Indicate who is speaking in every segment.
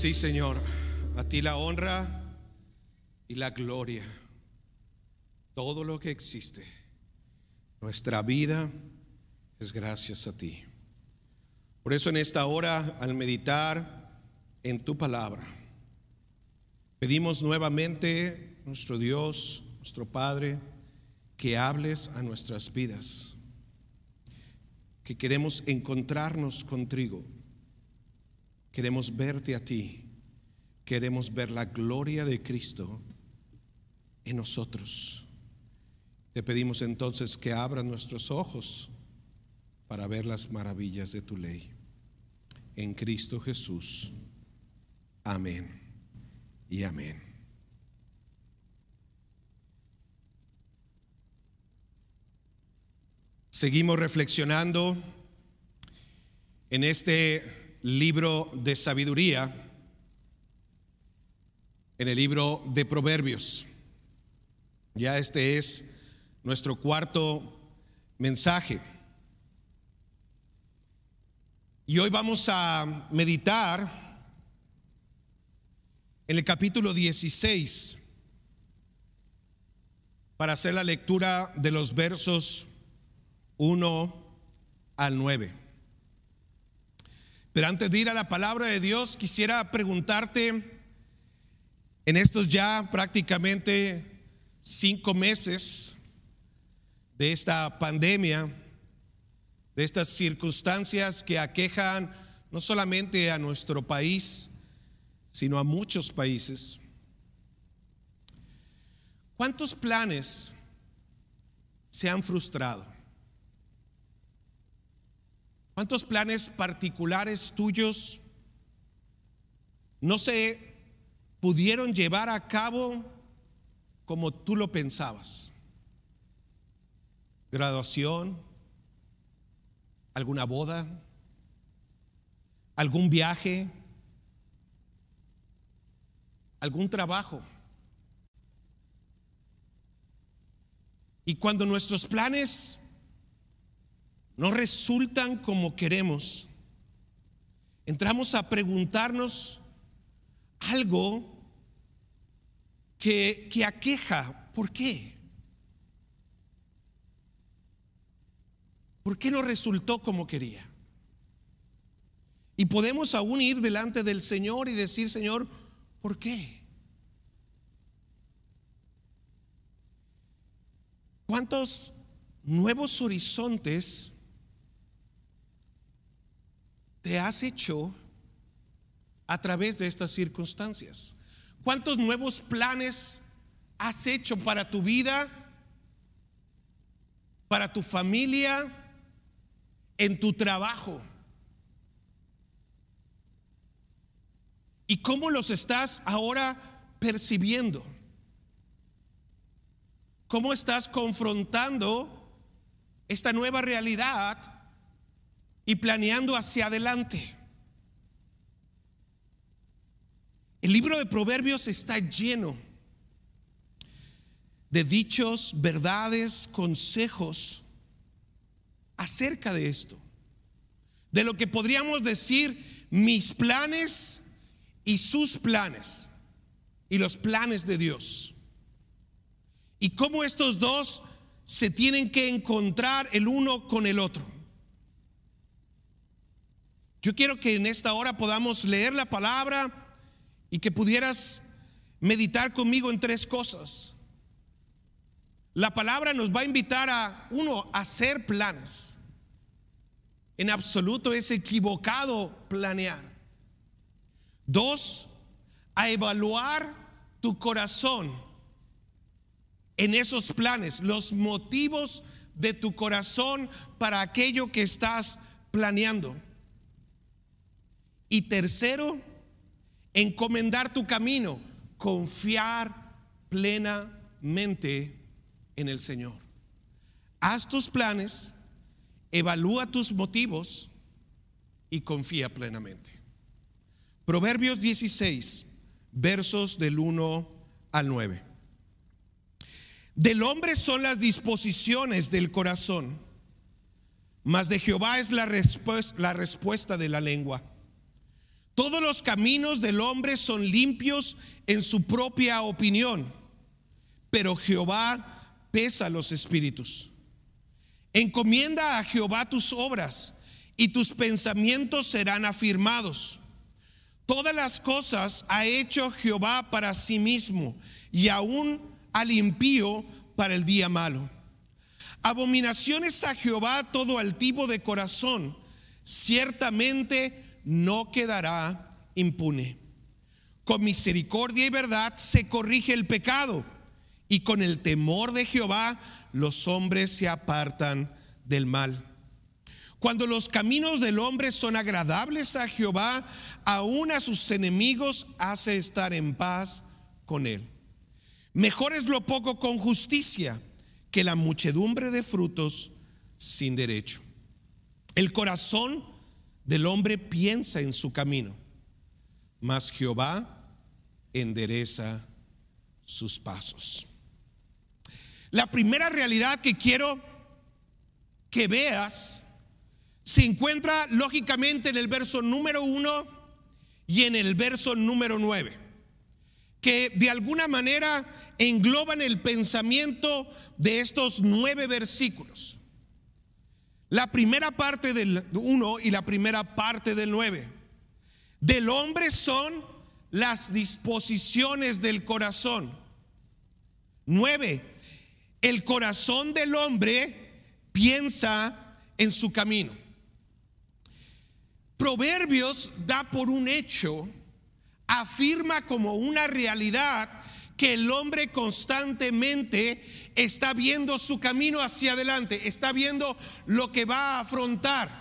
Speaker 1: Sí, Señor, a ti la honra y la gloria. Todo lo que existe, nuestra vida es gracias a ti. Por eso en esta hora, al meditar en tu palabra, pedimos nuevamente, nuestro Dios, nuestro Padre, que hables a nuestras vidas, que queremos encontrarnos contigo, queremos verte a ti, queremos ver la gloria de Cristo en nosotros. Te pedimos entonces que abran nuestros ojos para ver las maravillas de tu ley. En Cristo Jesús. Amén y amén. Seguimos reflexionando en este libro de sabiduría, en el libro de Proverbios. Ya este es nuestro cuarto mensaje. Y hoy vamos a meditar en el capítulo 16 para hacer la lectura de los versos 1 al 9. Pero antes de ir a la palabra de Dios, quisiera preguntarte, en estos ya prácticamente cinco meses de esta pandemia, de estas circunstancias que aquejan no solamente a nuestro país, sino a muchos países. ¿Cuántos planes se han frustrado? ¿Cuántos planes particulares tuyos no se pudieron llevar a cabo como tú lo pensabas? Graduación, alguna boda, algún viaje, algún trabajo. Y cuando nuestros planes no resultan como queremos, entramos a preguntarnos algo que, que aqueja. ¿Por qué? ¿Por qué no resultó como quería? Y podemos aún ir delante del Señor y decir, Señor, ¿por qué? ¿Cuántos nuevos horizontes te has hecho a través de estas circunstancias? ¿Cuántos nuevos planes has hecho para tu vida, para tu familia, en tu trabajo? ¿Y cómo los estás ahora percibiendo? ¿Cómo estás confrontando esta nueva realidad y planeando hacia adelante? El libro de Proverbios está lleno de dichos, verdades, consejos acerca de esto. De lo que podríamos decir mis planes y sus planes y los planes de Dios. Y cómo estos dos se tienen que encontrar el uno con el otro. Yo quiero que en esta hora podamos leer la palabra y que pudieras meditar conmigo en tres cosas. La palabra nos va a invitar a, uno, a hacer planes. En absoluto es equivocado planear. Dos, a evaluar tu corazón en esos planes, los motivos de tu corazón para aquello que estás planeando. Y tercero, encomendar tu camino, confiar plenamente en el Señor. Haz tus planes, evalúa tus motivos y confía plenamente. Proverbios 16, versos del 1 al 9. Del hombre son las disposiciones del corazón, mas de Jehová es la, respuesta, la respuesta de la lengua. Todos los caminos del hombre son limpios en su propia opinión, pero Jehová pesa los espíritus. Encomienda a Jehová tus obras y tus pensamientos serán afirmados. Todas las cosas ha hecho Jehová para sí mismo y aún al impío para el día malo. Abominaciones a Jehová todo altivo de corazón, ciertamente no quedará impune. Con misericordia y verdad se corrige el pecado y con el temor de Jehová los hombres se apartan del mal. Cuando los caminos del hombre son agradables a Jehová, aún a sus enemigos hace estar en paz con él. Mejor es lo poco con justicia que la muchedumbre de frutos sin derecho. El corazón del hombre piensa en su camino, mas Jehová endereza sus pasos. La primera realidad que quiero que veas se encuentra lógicamente en el verso número uno y en el verso número nueve, que de alguna manera engloban el pensamiento de estos nueve versículos. La primera parte del uno y la primera parte del nueve. Del hombre son las disposiciones del corazón. Nueve, el corazón del hombre piensa en su camino. Proverbios da por un hecho, afirma como una realidad que el hombre constantemente está viendo su camino hacia adelante, está viendo lo que va a afrontar.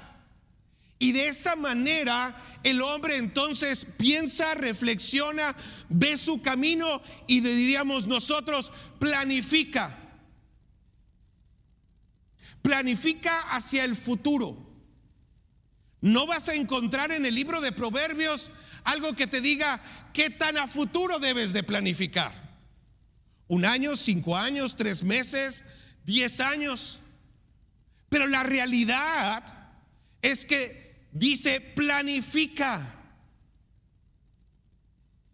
Speaker 1: Y de esa manera el hombre entonces piensa, reflexiona, ve su camino y diríamos nosotros, planifica planifica hacia el futuro. No vas a encontrar en el libro de Proverbios algo que te diga qué tan a futuro debes de planificar. Un año, cinco años, tres meses, diez años. Pero la realidad es que dice planifica.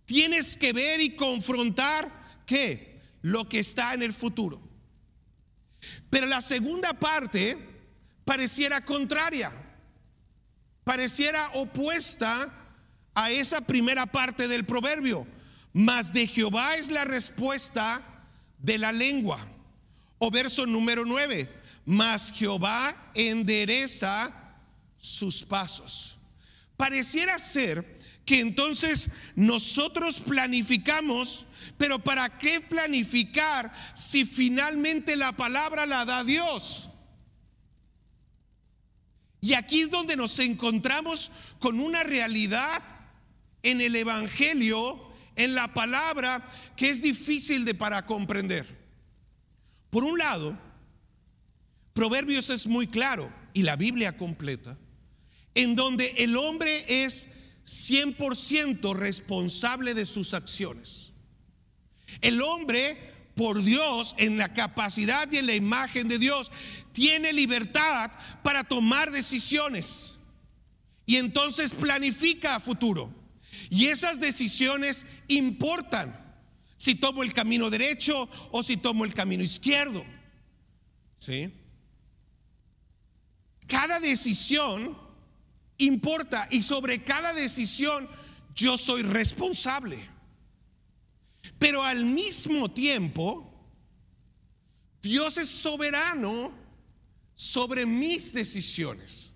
Speaker 1: Tienes que ver y confrontar qué? Lo que está en el futuro. Pero la segunda parte pareciera contraria, pareciera opuesta a esa primera parte del proverbio. Mas de Jehová es la respuesta de la lengua. O verso número 9, mas Jehová endereza sus pasos. Pareciera ser que entonces nosotros planificamos pero ¿para qué planificar si finalmente la palabra la da Dios? Y aquí es donde nos encontramos con una realidad en el Evangelio, en la palabra, que es difícil de para comprender. Por un lado, Proverbios es muy claro y la Biblia completa, en donde el hombre es 100% responsable de sus acciones. El hombre, por Dios, en la capacidad y en la imagen de Dios, tiene libertad para tomar decisiones. Y entonces planifica a futuro. Y esas decisiones importan. Si tomo el camino derecho o si tomo el camino izquierdo. ¿Sí? Cada decisión importa y sobre cada decisión yo soy responsable. Pero al mismo tiempo, Dios es soberano sobre mis decisiones.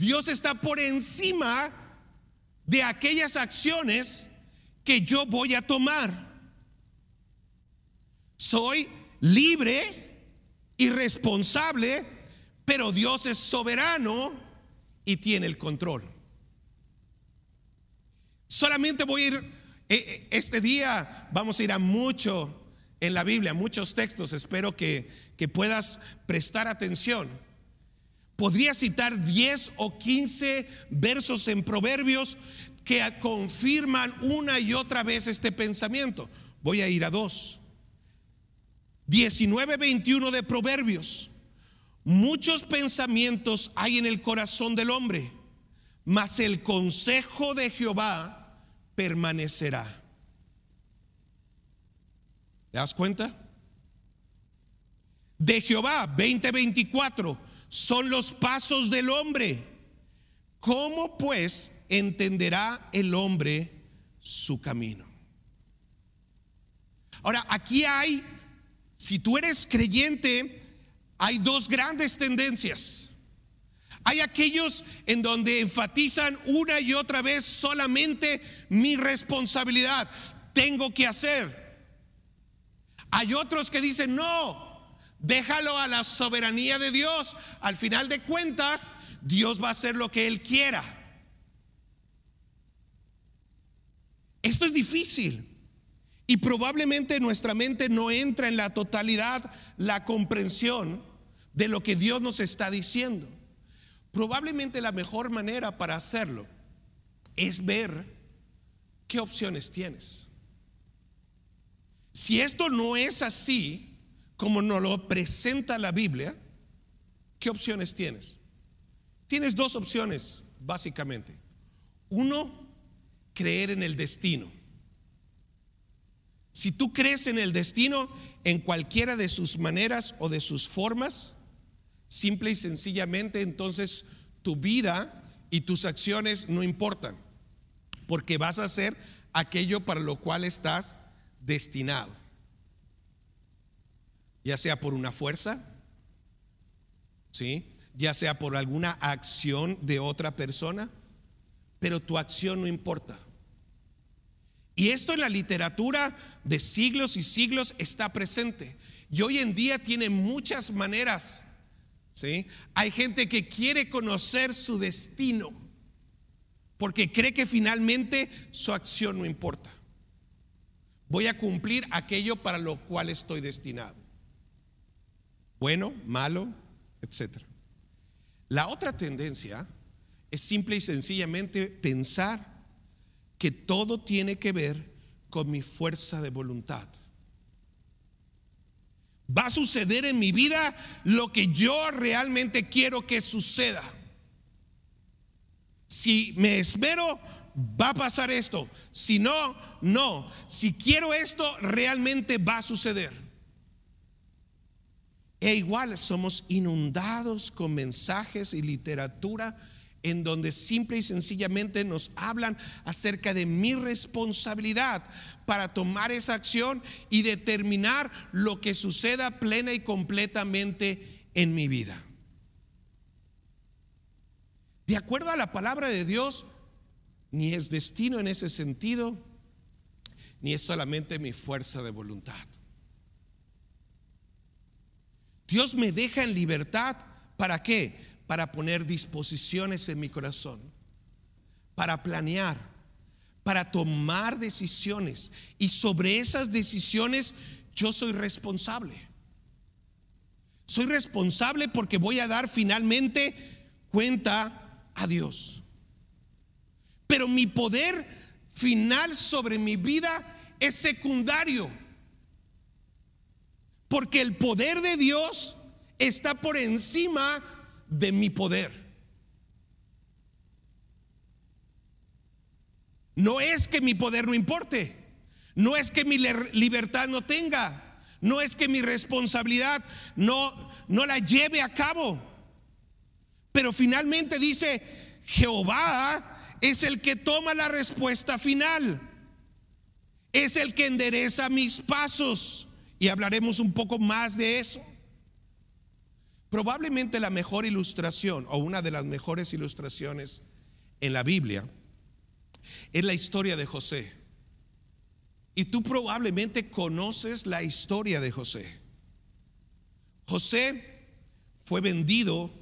Speaker 1: Dios está por encima de aquellas acciones que yo voy a tomar. Soy libre y responsable, pero Dios es soberano y tiene el control. Solamente voy a ir, eh, eh, este día vamos a ir a mucho en la Biblia, muchos textos, espero que, que puedas prestar atención. Podría citar 10 o 15 versos en Proverbios que confirman una y otra vez este pensamiento. Voy a ir a dos. 19, 21 de Proverbios. Muchos pensamientos hay en el corazón del hombre, mas el consejo de Jehová permanecerá. ¿Te das cuenta? De Jehová 2024 son los pasos del hombre. ¿Cómo pues entenderá el hombre su camino? Ahora, aquí hay, si tú eres creyente, hay dos grandes tendencias. Hay aquellos en donde enfatizan una y otra vez solamente mi responsabilidad. Tengo que hacer. Hay otros que dicen, no, déjalo a la soberanía de Dios. Al final de cuentas, Dios va a hacer lo que Él quiera. Esto es difícil. Y probablemente nuestra mente no entra en la totalidad la comprensión de lo que Dios nos está diciendo. Probablemente la mejor manera para hacerlo es ver qué opciones tienes. Si esto no es así, como nos lo presenta la Biblia, ¿qué opciones tienes? Tienes dos opciones, básicamente. Uno, creer en el destino. Si tú crees en el destino en cualquiera de sus maneras o de sus formas, Simple y sencillamente entonces tu vida y tus acciones no importan, porque vas a hacer aquello para lo cual estás destinado. Ya sea por una fuerza, ¿sí? Ya sea por alguna acción de otra persona, pero tu acción no importa. Y esto en la literatura de siglos y siglos está presente. Y hoy en día tiene muchas maneras hay gente que quiere conocer su destino porque cree que finalmente su acción no importa. Voy a cumplir aquello para lo cual estoy destinado. Bueno, malo, etc. La otra tendencia es simple y sencillamente pensar que todo tiene que ver con mi fuerza de voluntad. Va a suceder en mi vida lo que yo realmente quiero que suceda. Si me esmero, va a pasar esto. Si no, no. Si quiero esto, realmente va a suceder. E igual somos inundados con mensajes y literatura en donde simple y sencillamente nos hablan acerca de mi responsabilidad para tomar esa acción y determinar lo que suceda plena y completamente en mi vida. De acuerdo a la palabra de Dios, ni es destino en ese sentido, ni es solamente mi fuerza de voluntad. Dios me deja en libertad, ¿para qué? para poner disposiciones en mi corazón, para planear, para tomar decisiones. Y sobre esas decisiones yo soy responsable. Soy responsable porque voy a dar finalmente cuenta a Dios. Pero mi poder final sobre mi vida es secundario. Porque el poder de Dios está por encima de mi poder. No es que mi poder no importe, no es que mi libertad no tenga, no es que mi responsabilidad no, no la lleve a cabo. Pero finalmente dice, Jehová es el que toma la respuesta final, es el que endereza mis pasos. Y hablaremos un poco más de eso. Probablemente la mejor ilustración o una de las mejores ilustraciones en la Biblia es la historia de José. Y tú probablemente conoces la historia de José. José fue vendido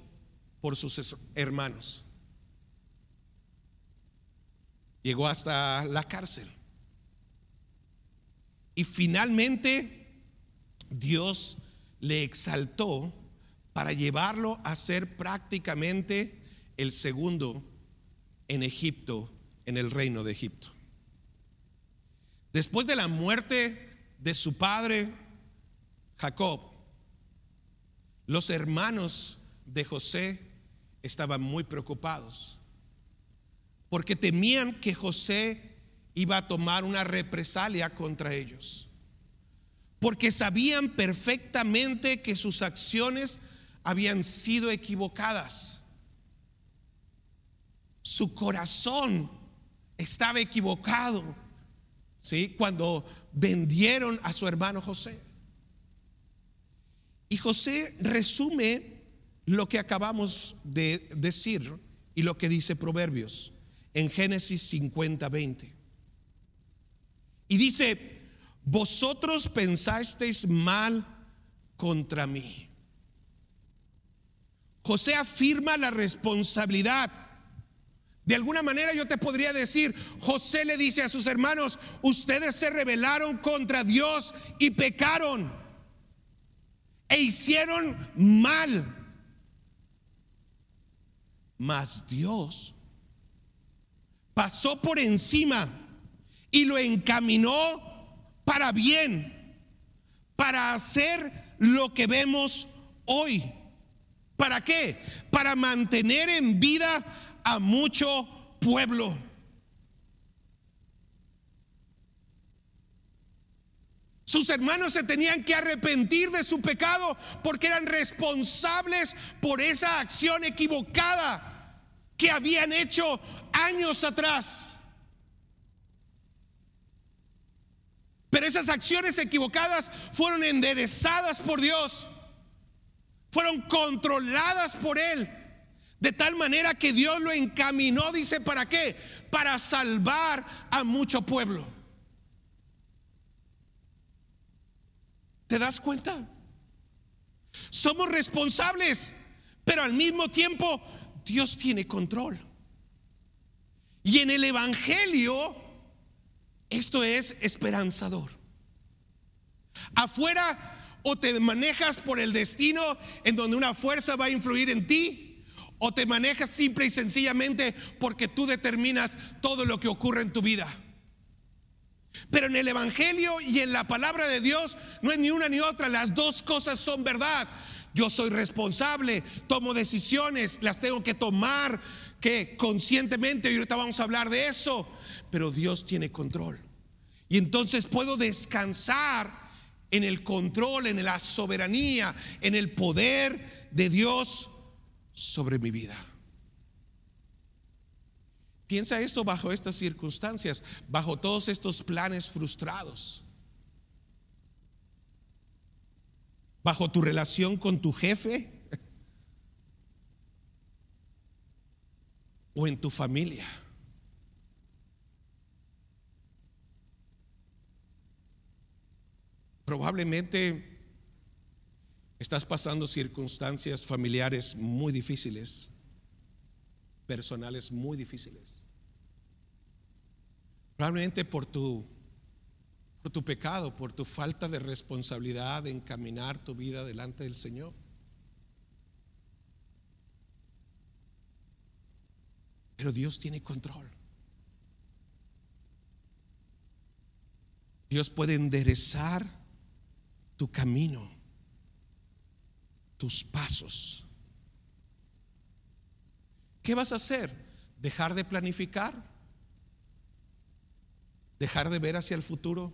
Speaker 1: por sus hermanos. Llegó hasta la cárcel. Y finalmente Dios le exaltó para llevarlo a ser prácticamente el segundo en Egipto, en el reino de Egipto. Después de la muerte de su padre Jacob, los hermanos de José estaban muy preocupados porque temían que José iba a tomar una represalia contra ellos, porque sabían perfectamente que sus acciones habían sido equivocadas. Su corazón estaba equivocado, ¿sí? Cuando vendieron a su hermano José. Y José resume lo que acabamos de decir y lo que dice Proverbios en Génesis 50, 20. Y dice, vosotros pensasteis mal contra mí. José afirma la responsabilidad. De alguna manera yo te podría decir, José le dice a sus hermanos, ustedes se rebelaron contra Dios y pecaron e hicieron mal. Mas Dios pasó por encima y lo encaminó para bien, para hacer lo que vemos hoy. ¿Para qué? Para mantener en vida a mucho pueblo. Sus hermanos se tenían que arrepentir de su pecado porque eran responsables por esa acción equivocada que habían hecho años atrás. Pero esas acciones equivocadas fueron enderezadas por Dios, fueron controladas por Él, de tal manera que Dios lo encaminó, dice, ¿para qué? Para salvar a mucho pueblo. ¿Te das cuenta? Somos responsables, pero al mismo tiempo Dios tiene control. Y en el Evangelio, esto es esperanzador. Afuera o te manejas por el destino en donde una fuerza va a influir en ti, o te manejas simple y sencillamente porque tú determinas todo lo que ocurre en tu vida. Pero en el Evangelio y en la palabra de Dios no es ni una ni otra, las dos cosas son verdad. Yo soy responsable, tomo decisiones, las tengo que tomar que conscientemente, y ahorita vamos a hablar de eso, pero Dios tiene control. Y entonces puedo descansar en el control, en la soberanía, en el poder de Dios sobre mi vida. Piensa esto bajo estas circunstancias, bajo todos estos planes frustrados, bajo tu relación con tu jefe o en tu familia. Probablemente estás pasando circunstancias familiares muy difíciles personales muy difíciles. Probablemente por tu, por tu pecado, por tu falta de responsabilidad de encaminar tu vida delante del Señor. Pero Dios tiene control. Dios puede enderezar tu camino, tus pasos. ¿Qué vas a hacer? ¿Dejar de planificar? ¿Dejar de ver hacia el futuro?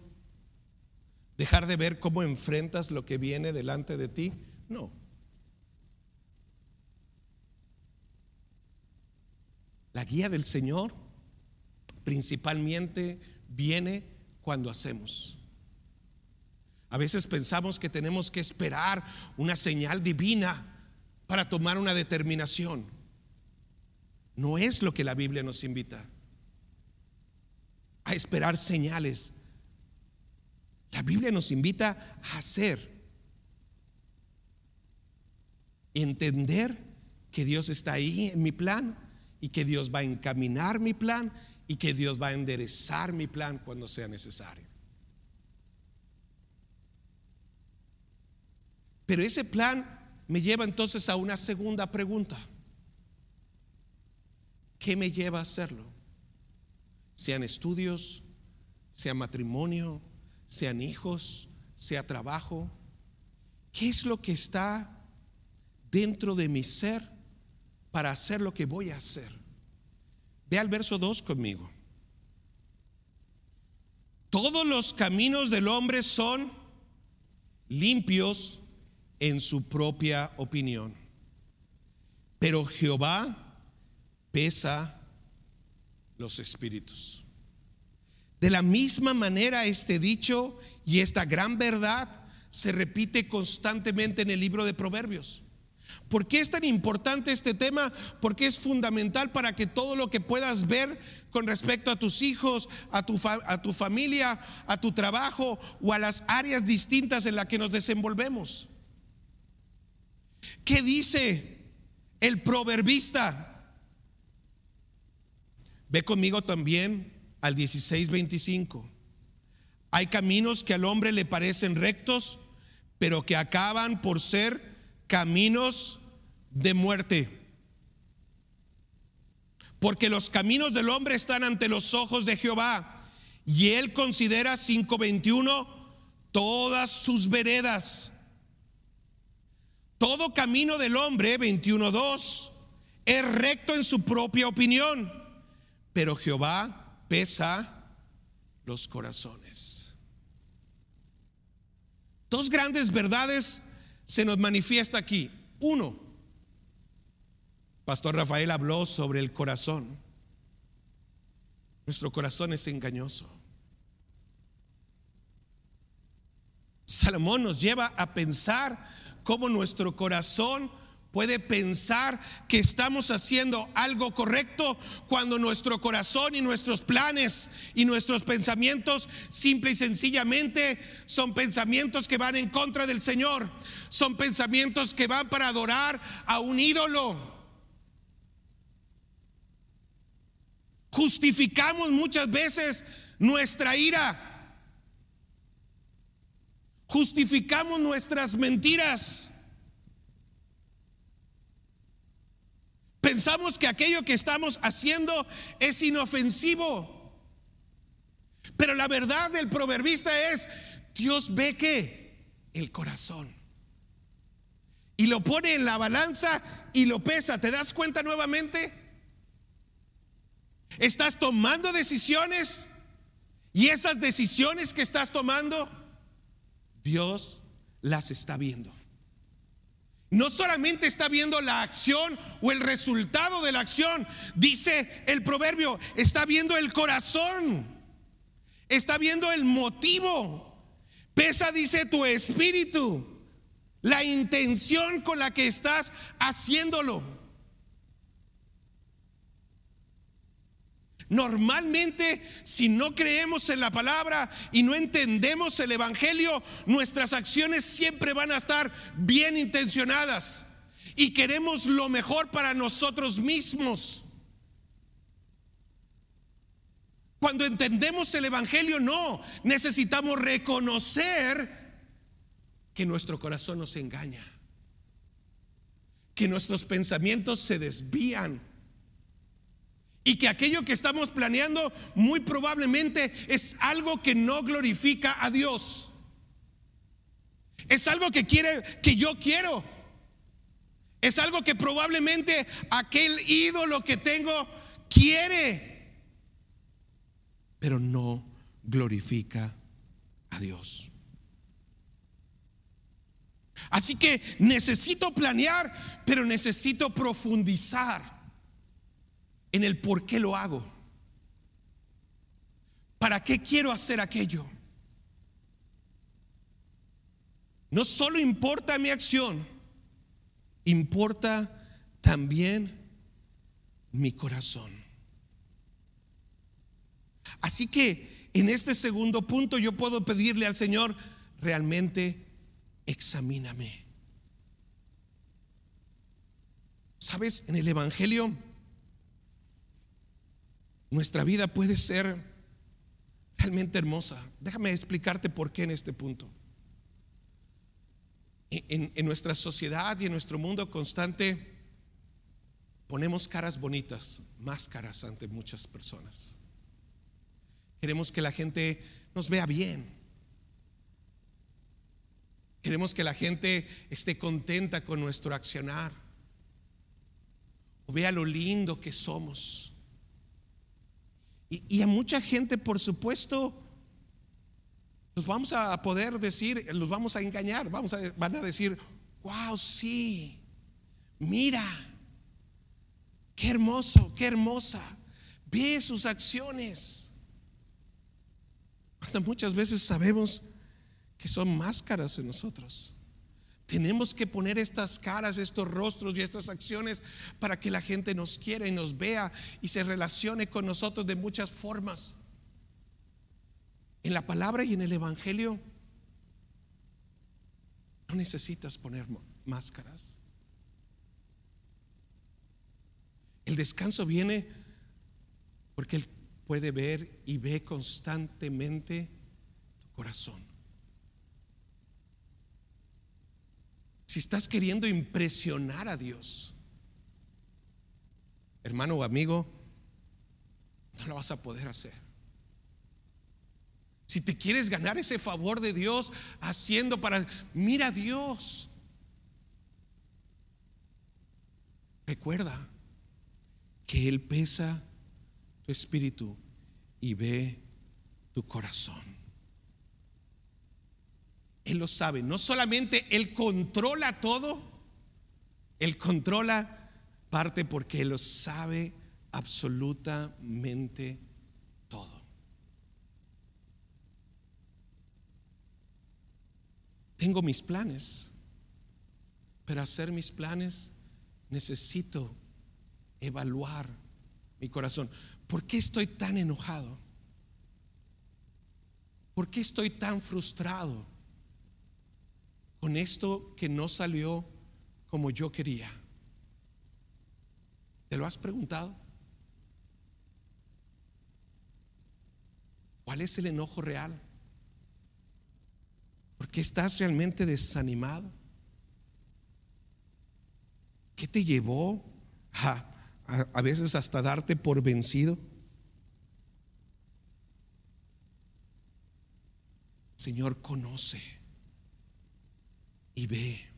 Speaker 1: ¿Dejar de ver cómo enfrentas lo que viene delante de ti? No. La guía del Señor principalmente viene cuando hacemos. A veces pensamos que tenemos que esperar una señal divina para tomar una determinación. No es lo que la Biblia nos invita a esperar señales. La Biblia nos invita a hacer, entender que Dios está ahí en mi plan y que Dios va a encaminar mi plan y que Dios va a enderezar mi plan cuando sea necesario. Pero ese plan me lleva entonces a una segunda pregunta. ¿Qué me lleva a hacerlo? Sean estudios, sea matrimonio, sean hijos, sea trabajo. ¿Qué es lo que está dentro de mi ser para hacer lo que voy a hacer? Ve al verso 2 conmigo. Todos los caminos del hombre son limpios en su propia opinión, pero Jehová pesa los espíritus. De la misma manera este dicho y esta gran verdad se repite constantemente en el libro de Proverbios. ¿Por qué es tan importante este tema? Porque es fundamental para que todo lo que puedas ver con respecto a tus hijos, a tu, a tu familia, a tu trabajo o a las áreas distintas en las que nos desenvolvemos. ¿Qué dice el proverbista? Ve conmigo también al 16:25. Hay caminos que al hombre le parecen rectos, pero que acaban por ser caminos de muerte. Porque los caminos del hombre están ante los ojos de Jehová. Y él considera 5.21 todas sus veredas. Todo camino del hombre, 21.2, es recto en su propia opinión. Pero Jehová pesa los corazones. Dos grandes verdades se nos manifiesta aquí. Uno, Pastor Rafael habló sobre el corazón. Nuestro corazón es engañoso. Salomón nos lleva a pensar cómo nuestro corazón puede pensar que estamos haciendo algo correcto cuando nuestro corazón y nuestros planes y nuestros pensamientos simple y sencillamente son pensamientos que van en contra del Señor, son pensamientos que van para adorar a un ídolo. Justificamos muchas veces nuestra ira. Justificamos nuestras mentiras. Pensamos que aquello que estamos haciendo es inofensivo. Pero la verdad del proverbista es, Dios ve que el corazón. Y lo pone en la balanza y lo pesa. ¿Te das cuenta nuevamente? Estás tomando decisiones y esas decisiones que estás tomando, Dios las está viendo. No solamente está viendo la acción o el resultado de la acción, dice el proverbio, está viendo el corazón, está viendo el motivo. Pesa, dice tu espíritu, la intención con la que estás haciéndolo. Normalmente, si no creemos en la palabra y no entendemos el Evangelio, nuestras acciones siempre van a estar bien intencionadas. Y queremos lo mejor para nosotros mismos. Cuando entendemos el Evangelio, no, necesitamos reconocer que nuestro corazón nos engaña, que nuestros pensamientos se desvían y que aquello que estamos planeando muy probablemente es algo que no glorifica a Dios. Es algo que quiere que yo quiero. Es algo que probablemente aquel ídolo que tengo quiere, pero no glorifica a Dios. Así que necesito planear, pero necesito profundizar en el por qué lo hago. ¿Para qué quiero hacer aquello? No solo importa mi acción, importa también mi corazón. Así que en este segundo punto yo puedo pedirle al Señor, realmente examíname. ¿Sabes? En el Evangelio nuestra vida puede ser realmente hermosa. Déjame explicarte por qué en este punto. En, nuestra sociedad y en nuestro mundo constante ponemos caras bonitas, máscaras ante muchas personas. Queremos que la gente nos vea bien. Queremos que la gente esté contenta con nuestro accionar. O vea lo lindo que somos. Y, a mucha gente, por supuesto, los vamos a poder decir, los vamos a engañar, vamos a, van a decir, wow, sí, mira, qué hermoso, qué hermosa, ve sus acciones. muchas veces sabemos que son máscaras en nosotros. Tenemos que poner estas caras, estos rostros y estas acciones para que la gente nos quiera y nos vea y se relacione con nosotros de muchas formas. En la palabra y en el Evangelio no necesitas poner máscaras. El descanso viene porque Él puede ver y ve constantemente tu corazón. Si estás queriendo impresionar a Dios, hermano o amigo, no lo vas a poder hacer. Si te quieres ganar ese favor de Dios haciendo para, mira a Dios. Recuerda que Él pesa tu espíritu y ve tu corazón. Él lo sabe. No solamente Él controla todo, Él controla parte porque Él lo sabe absolutamente todo. Tengo mis planes, pero hacer mis planes necesito evaluar mi corazón. ¿Por qué estoy tan enojado? ¿Por qué estoy tan frustrado? Con esto que no salió como yo quería? ¿Te lo has preguntado? ¿Cuál es el enojo real? ¿Por qué estás realmente desanimado? ¿Qué te llevó a, a, veces hasta darte por vencido? Señor conoce y ve.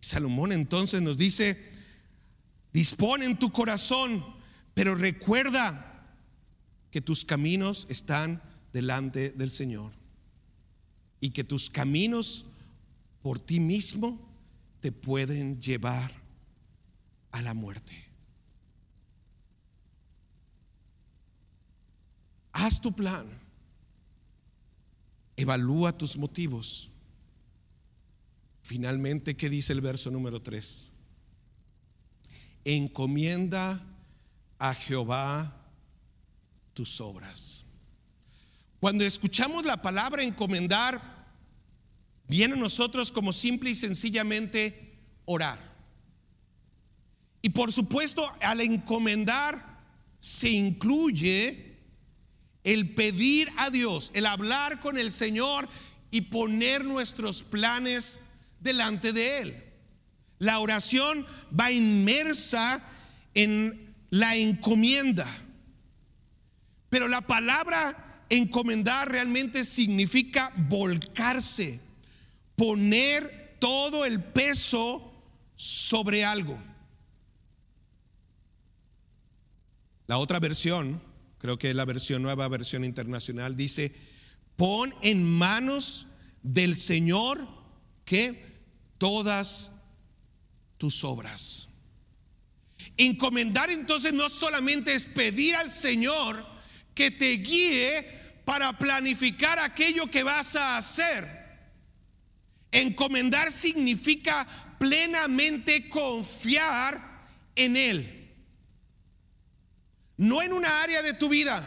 Speaker 1: Salomón entonces nos dice, dispone en tu corazón, pero recuerda que tus caminos están delante del Señor y que tus caminos por ti mismo te pueden llevar a la muerte. Haz tu plan, evalúa tus motivos Finalmente, ¿qué dice el verso número 3? Encomienda a Jehová tus obras. Cuando escuchamos la palabra encomendar, viene a nosotros como simple y sencillamente orar. Y por supuesto, al encomendar se incluye el pedir a Dios, el hablar con el Señor y poner nuestros planes delante de Él. La oración va inmersa en la encomienda. Pero la palabra encomendar realmente significa volcarse, poner todo el peso sobre algo. La otra versión, creo que es la versión nueva, versión internacional, dice, pon en manos del Señor que todas tus obras. Encomendar entonces no solamente es pedir al Señor que te guíe para planificar aquello que vas a hacer. Encomendar significa plenamente confiar en Él. No en una área de tu vida,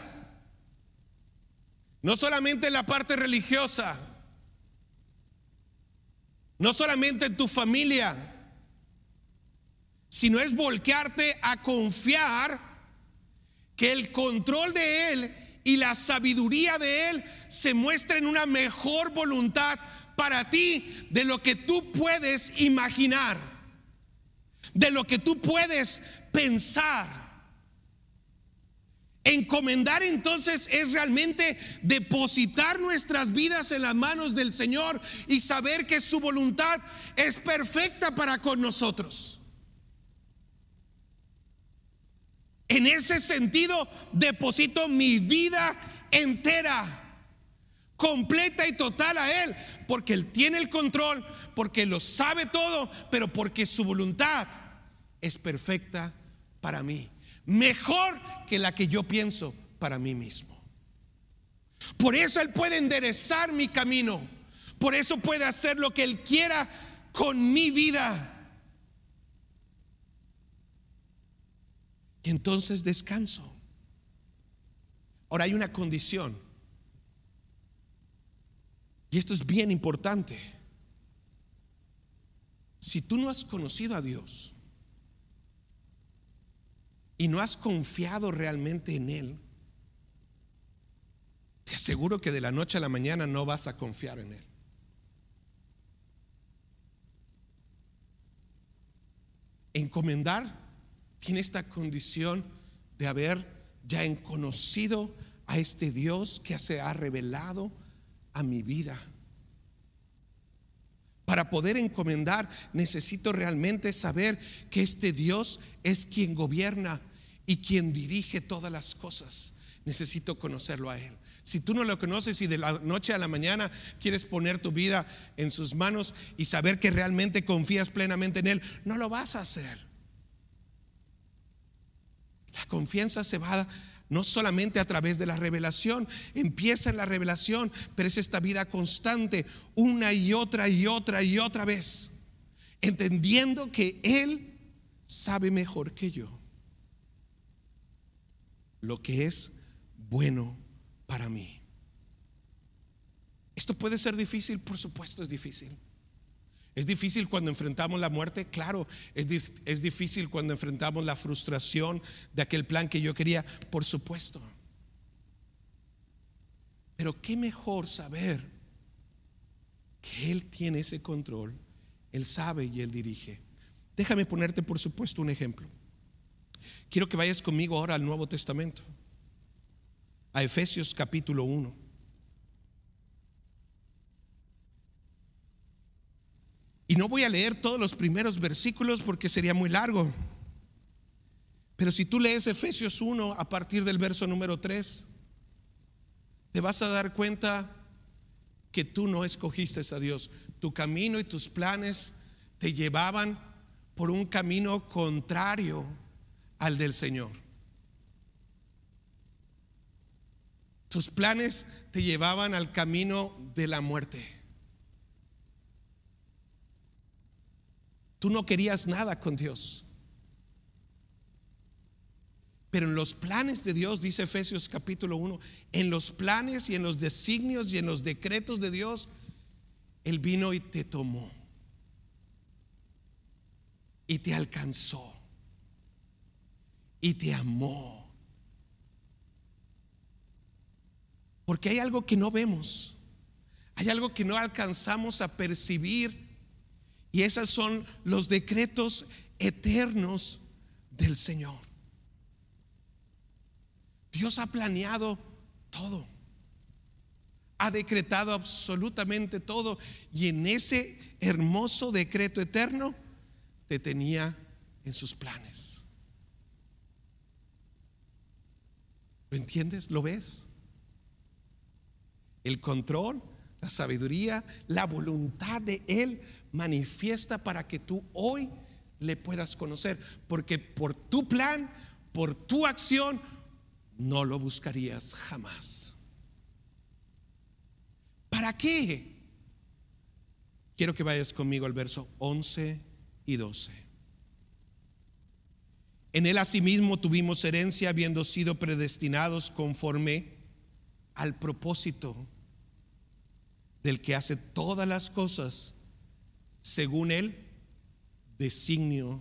Speaker 1: no solamente en la parte religiosa, no solamente en tu familia, sino es voltearte a confiar que el control de Él y la sabiduría de Él se muestren una mejor voluntad para ti de lo que tú puedes imaginar, de lo que tú puedes pensar. Encomendar entonces es realmente depositar nuestras vidas en las manos del Señor y saber que su voluntad es perfecta para con nosotros. En ese sentido, deposito mi vida entera, completa y total a Él, porque Él tiene el control, porque lo sabe todo, pero porque su voluntad es perfecta para mí. Mejor que la que yo pienso para mí mismo. Por eso Él puede enderezar mi camino. Por eso puede hacer lo que Él quiera con mi vida. Y entonces descanso. Ahora hay una condición. Y esto es bien importante. Si tú no has conocido a Dios y no has confiado realmente en Él, te aseguro que de la noche a la mañana no vas a confiar en Él. Encomendar tiene esta condición de haber ya conocido a este Dios que se ha revelado a mi vida. Para poder encomendar necesito realmente saber que este Dios es quien gobierna y quien dirige todas las cosas. Necesito conocerlo a Él. Si tú no lo conoces y de la noche a la mañana quieres poner tu vida en sus manos y saber que realmente confías plenamente en Él, no lo vas a hacer. La confianza se va no solamente a través de la revelación, empieza en la revelación, pero es esta vida constante, una y otra y otra y otra vez, entendiendo que Él sabe mejor que yo lo que es bueno para mí. Esto puede ser difícil, por supuesto es difícil. Es difícil cuando enfrentamos la muerte, claro, es, es, difícil cuando enfrentamos la frustración de aquel plan que yo quería, por supuesto. Pero qué mejor saber que Él tiene ese control, Él sabe y Él dirige. Déjame ponerte, por supuesto, un ejemplo. Quiero que vayas conmigo ahora al Nuevo Testamento a Efesios capítulo 1. Y no voy a leer todos los primeros versículos porque sería muy largo. Pero si tú lees Efesios 1 a partir del verso número 3, te vas a dar cuenta que tú no escogiste a Dios. Tu camino y tus planes te llevaban por un camino contrario al del Señor. Tus planes te llevaban al camino de la muerte. Tú no querías nada con Dios. Pero en los planes de Dios, dice Efesios capítulo 1, en los planes y en los designios y en los decretos de Dios, Él vino y te tomó. Y te alcanzó. Y te amó Porque hay algo que no vemos, hay algo que no alcanzamos a percibir y esos son los decretos eternos del Señor. Dios ha planeado todo, ha decretado absolutamente todo y en ese hermoso decreto eterno te tenía en sus planes. ¿Lo entiendes? ¿Lo ves? El control, la sabiduría, la voluntad de Él manifiesta para que tú hoy le puedas conocer. Porque por tu plan, por tu acción, no lo buscarías jamás. ¿Para qué? Quiero que vayas conmigo al verso 11 y 12. En él asimismo tuvimos herencia habiendo sido predestinados conforme al propósito del que hace todas las cosas según el designio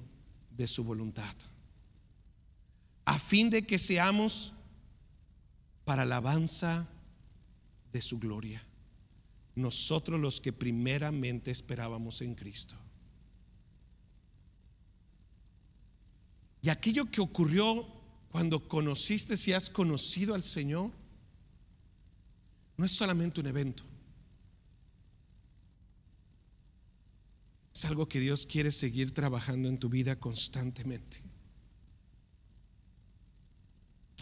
Speaker 1: de su voluntad, a fin de que seamos para alabanza de su gloria, nosotros los que primeramente esperábamos en Cristo. Y aquello que ocurrió cuando conociste, si has conocido al Señor, no es solamente un evento. Es algo que Dios quiere seguir trabajando en tu vida constantemente.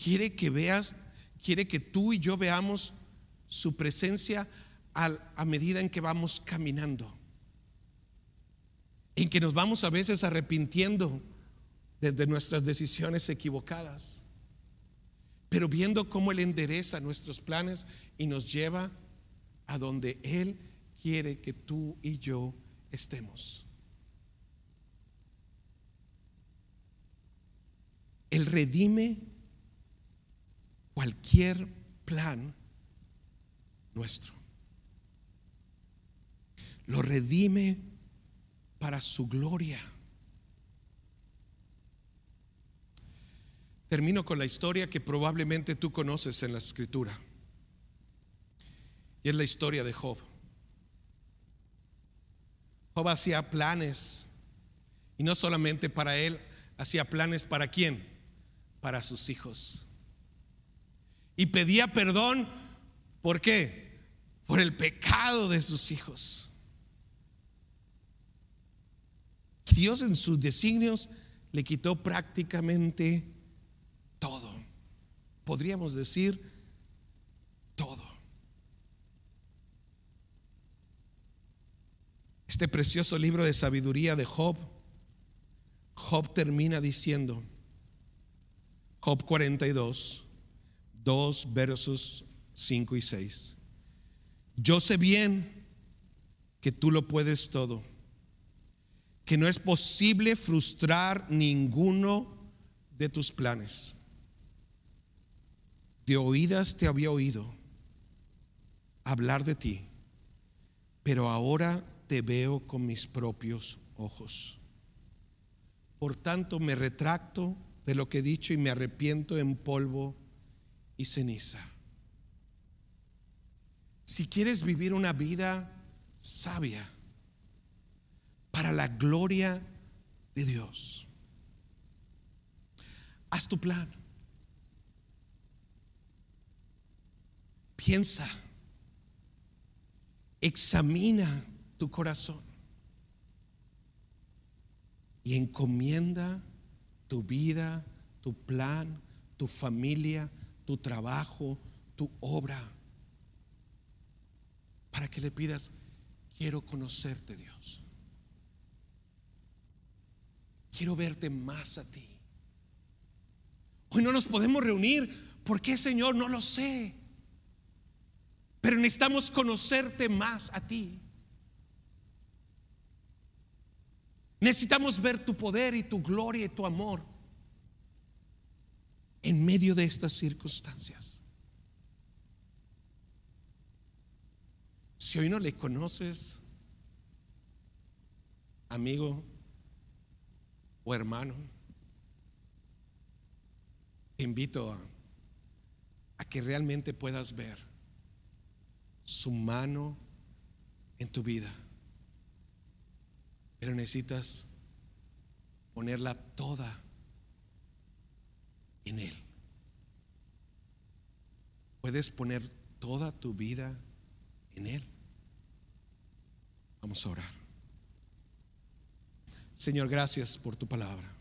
Speaker 1: quiere que veas, quiere que tú y yo veamos su presencia a medida en que vamos caminando, en que nos vamos a veces arrepintiendo desde nuestras decisiones equivocadas, pero viendo cómo Él endereza nuestros planes y nos lleva a donde Él quiere que tú y yo estemos. Él redime cualquier plan nuestro. Lo redime para su gloria. Termino con la historia que probablemente tú conoces en la escritura. Y es la historia de Job. Job hacía planes. Y no solamente para él, hacía planes para quién? Para sus hijos. Y pedía perdón, ¿por qué? Por el pecado de sus hijos. Dios en sus designios le quitó prácticamente. Podríamos decir todo. Este precioso libro de sabiduría de Job, Job termina diciendo, Job 42, 2 versos 5 y 6. Yo sé bien que tú lo puedes todo, que no es posible frustrar ninguno de tus planes. De oídas te había oído hablar de ti, pero ahora te veo con mis propios ojos. Por tanto, me retracto de lo que he dicho y me arrepiento en polvo y ceniza. Si quieres vivir una vida sabia para la gloria de Dios, haz tu plan. Piensa, examina tu corazón y encomienda tu vida, tu plan, tu familia, tu trabajo, tu obra, para que le pidas, quiero conocerte Dios. Quiero verte más a ti. Hoy no nos podemos reunir. ¿Por qué, Señor? No lo sé. Pero necesitamos conocerte más a ti. Necesitamos ver tu poder y tu gloria y tu amor en medio de estas circunstancias. Si hoy no le conoces, amigo o hermano, te invito a, a que realmente puedas ver su mano en tu vida. Pero necesitas ponerla toda en Él. Puedes poner toda tu vida en Él. Vamos a orar. Señor, gracias por tu palabra.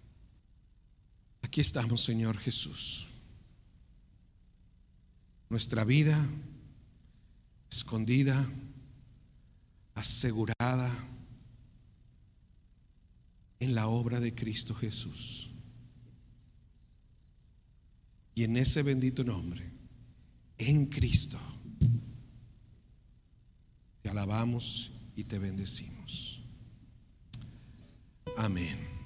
Speaker 1: Aquí estamos, Señor Jesús. Nuestra vida escondida, asegurada en la obra de Cristo Jesús. Y en ese bendito nombre, en Cristo, te alabamos y te bendecimos. Amén.